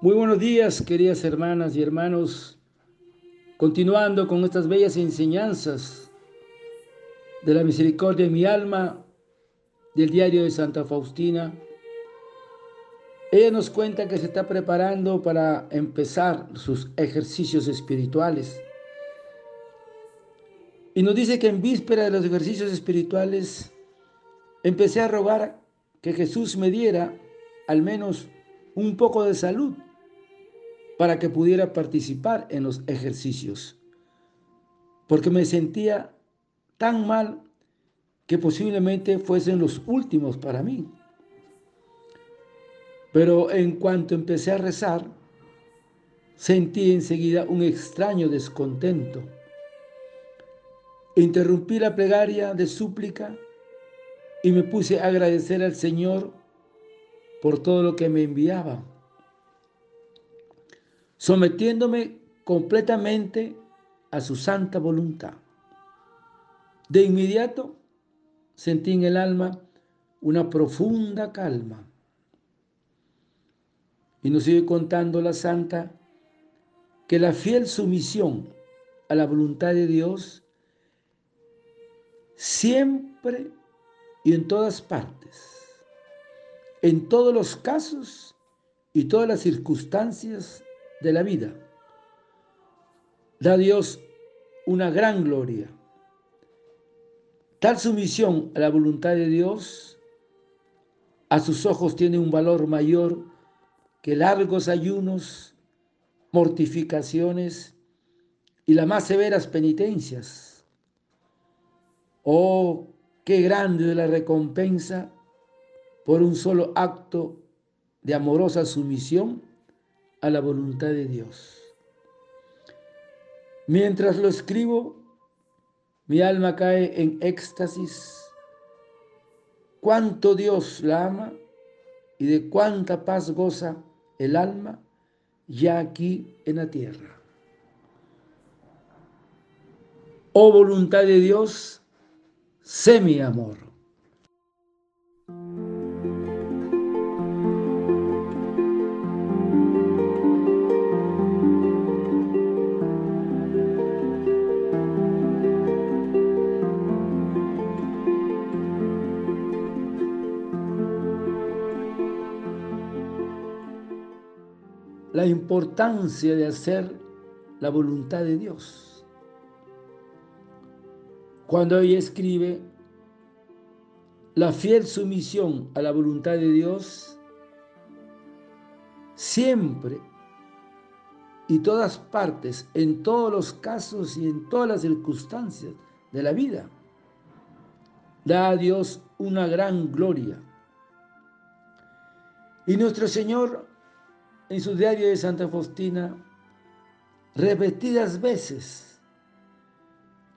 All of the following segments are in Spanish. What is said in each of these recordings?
Muy buenos días, queridas hermanas y hermanos. Continuando con estas bellas enseñanzas de la misericordia de mi alma del diario de Santa Faustina, ella nos cuenta que se está preparando para empezar sus ejercicios espirituales. Y nos dice que en víspera de los ejercicios espirituales empecé a rogar que Jesús me diera al menos un poco de salud para que pudiera participar en los ejercicios, porque me sentía tan mal que posiblemente fuesen los últimos para mí. Pero en cuanto empecé a rezar, sentí enseguida un extraño descontento. Interrumpí la plegaria de súplica y me puse a agradecer al Señor por todo lo que me enviaba sometiéndome completamente a su santa voluntad. De inmediato sentí en el alma una profunda calma. Y nos sigue contando la santa que la fiel sumisión a la voluntad de Dios siempre y en todas partes, en todos los casos y todas las circunstancias de la vida. Da Dios una gran gloria. Tal sumisión a la voluntad de Dios a sus ojos tiene un valor mayor que largos ayunos, mortificaciones y las más severas penitencias. Oh, qué grande la recompensa por un solo acto de amorosa sumisión a la voluntad de Dios. Mientras lo escribo, mi alma cae en éxtasis. Cuánto Dios la ama y de cuánta paz goza el alma ya aquí en la tierra. Oh voluntad de Dios, sé mi amor. La importancia de hacer la voluntad de Dios. Cuando ella escribe, la fiel sumisión a la voluntad de Dios siempre y todas partes, en todos los casos y en todas las circunstancias de la vida, da a Dios una gran gloria. Y nuestro Señor en su diario de Santa Faustina, repetidas veces,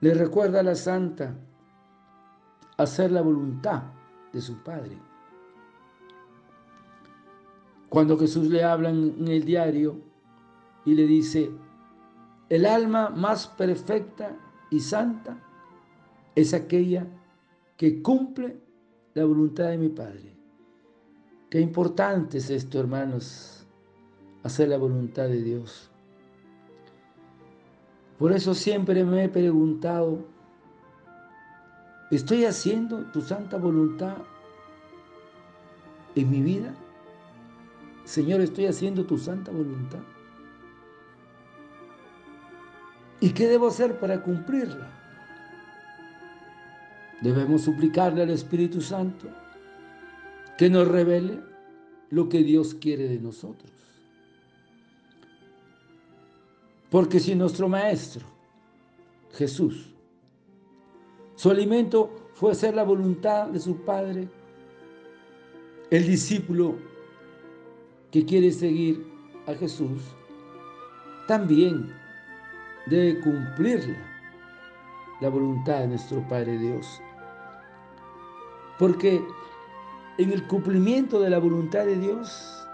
le recuerda a la santa hacer la voluntad de su Padre. Cuando Jesús le habla en el diario y le dice, el alma más perfecta y santa es aquella que cumple la voluntad de mi Padre. Qué importante es esto, hermanos hacer la voluntad de Dios. Por eso siempre me he preguntado, ¿estoy haciendo tu santa voluntad en mi vida? Señor, ¿estoy haciendo tu santa voluntad? ¿Y qué debo hacer para cumplirla? Debemos suplicarle al Espíritu Santo que nos revele lo que Dios quiere de nosotros. Porque si nuestro Maestro, Jesús, su alimento fue hacer la voluntad de su Padre, el discípulo que quiere seguir a Jesús, también debe cumplir la voluntad de nuestro Padre Dios. Porque en el cumplimiento de la voluntad de Dios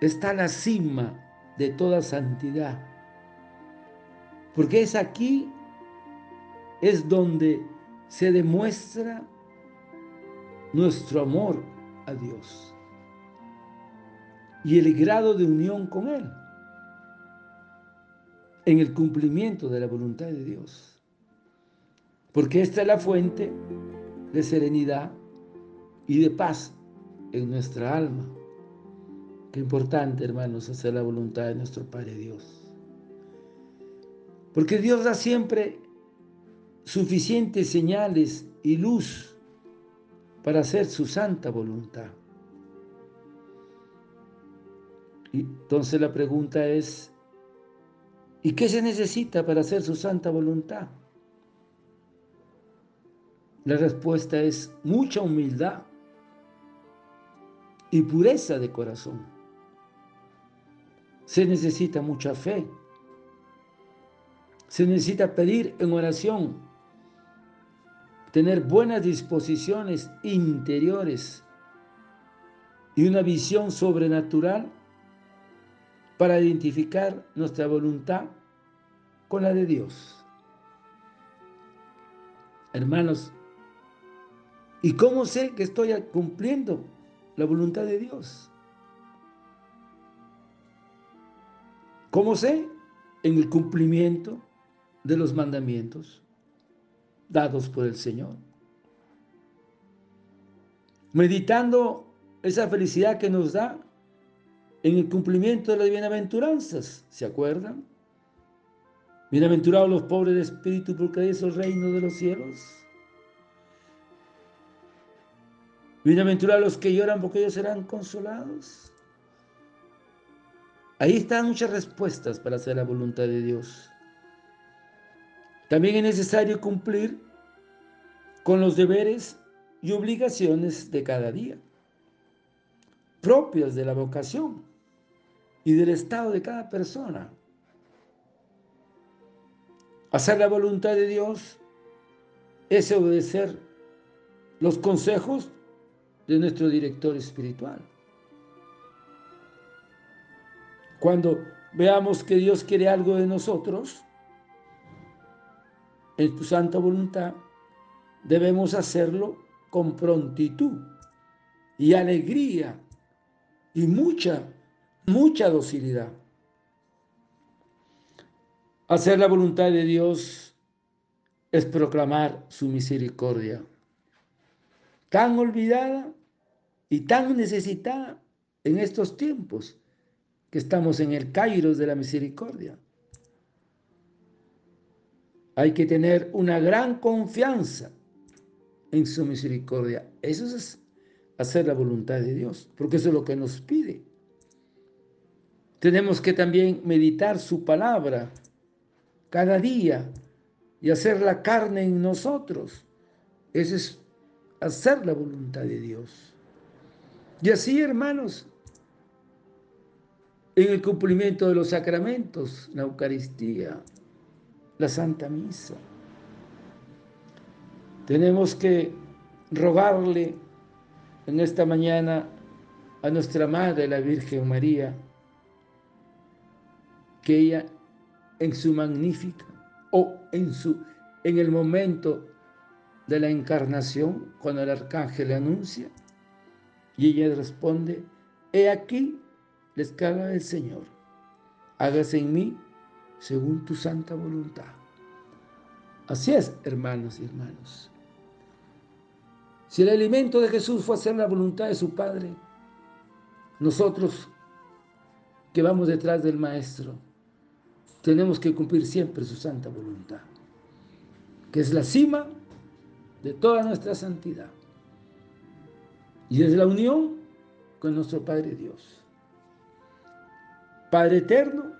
está la cima de toda santidad porque es aquí, es donde se demuestra nuestro amor a Dios. y el grado de unión con Él en el cumplimiento de la voluntad de Dios. Porque esta es la fuente de serenidad y de paz en nuestra alma. Qué importante, hermanos, hacer la voluntad de nuestro Padre Dios. Porque Dios da siempre suficientes señales y luz para hacer su santa voluntad. Y entonces la pregunta es, ¿y qué se necesita para hacer su santa voluntad? La respuesta es mucha humildad y pureza de corazón. Se necesita mucha fe. Se necesita pedir en oración, tener buenas disposiciones interiores y una visión sobrenatural para identificar nuestra voluntad con la de Dios. Hermanos, ¿y cómo sé que estoy cumpliendo la voluntad de Dios? ¿Cómo sé? En el cumplimiento de los mandamientos dados por el Señor. Meditando esa felicidad que nos da en el cumplimiento de las bienaventuranzas. ¿Se acuerdan? Bienaventurados los pobres de espíritu, porque es el reino de los cielos. Bienaventurados los que lloran, porque ellos serán consolados. Ahí están muchas respuestas para hacer la voluntad de Dios. También es necesario cumplir con los deberes y obligaciones de cada día, propias de la vocación y del estado de cada persona. Hacer la voluntad de Dios es obedecer los consejos de nuestro director espiritual. Cuando veamos que Dios quiere algo de nosotros, en tu santa voluntad, debemos hacerlo con prontitud y alegría y mucha mucha docilidad. Hacer la voluntad de Dios es proclamar su misericordia, tan olvidada y tan necesitada en estos tiempos que estamos en el Kairos de la misericordia. Hay que tener una gran confianza en su misericordia. Eso es hacer la voluntad de Dios, porque eso es lo que nos pide. Tenemos que también meditar su palabra cada día y hacer la carne en nosotros. Eso es hacer la voluntad de Dios. Y así, hermanos, en el cumplimiento de los sacramentos, la Eucaristía, la Santa Misa, tenemos que rogarle en esta mañana a nuestra Madre, la Virgen María, que ella en su magnífica o en, su, en el momento de la encarnación, cuando el arcángel le anuncia, y ella responde, he aquí la escala del Señor, hágase en mí según tu santa voluntad. Así es, hermanos y hermanos. Si el alimento de Jesús fue hacer la voluntad de su Padre, nosotros que vamos detrás del Maestro, tenemos que cumplir siempre su santa voluntad, que es la cima de toda nuestra santidad. Y es la unión con nuestro Padre Dios. Padre eterno,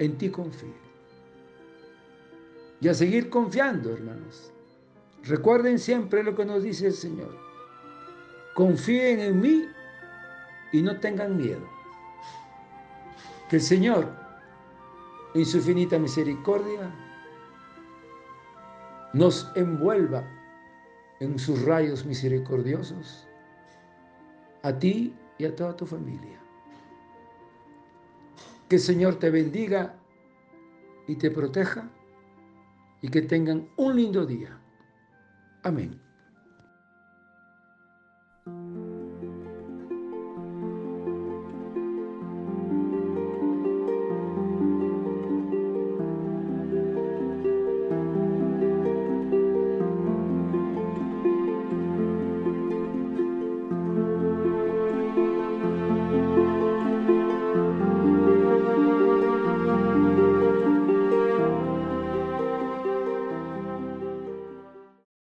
en ti confío. Y a seguir confiando, hermanos. Recuerden siempre lo que nos dice el Señor. Confíen en mí y no tengan miedo. Que el Señor, en su infinita misericordia, nos envuelva en sus rayos misericordiosos, a ti y a toda tu familia. Que el Señor te bendiga y te proteja y que tengan un lindo día. Amén.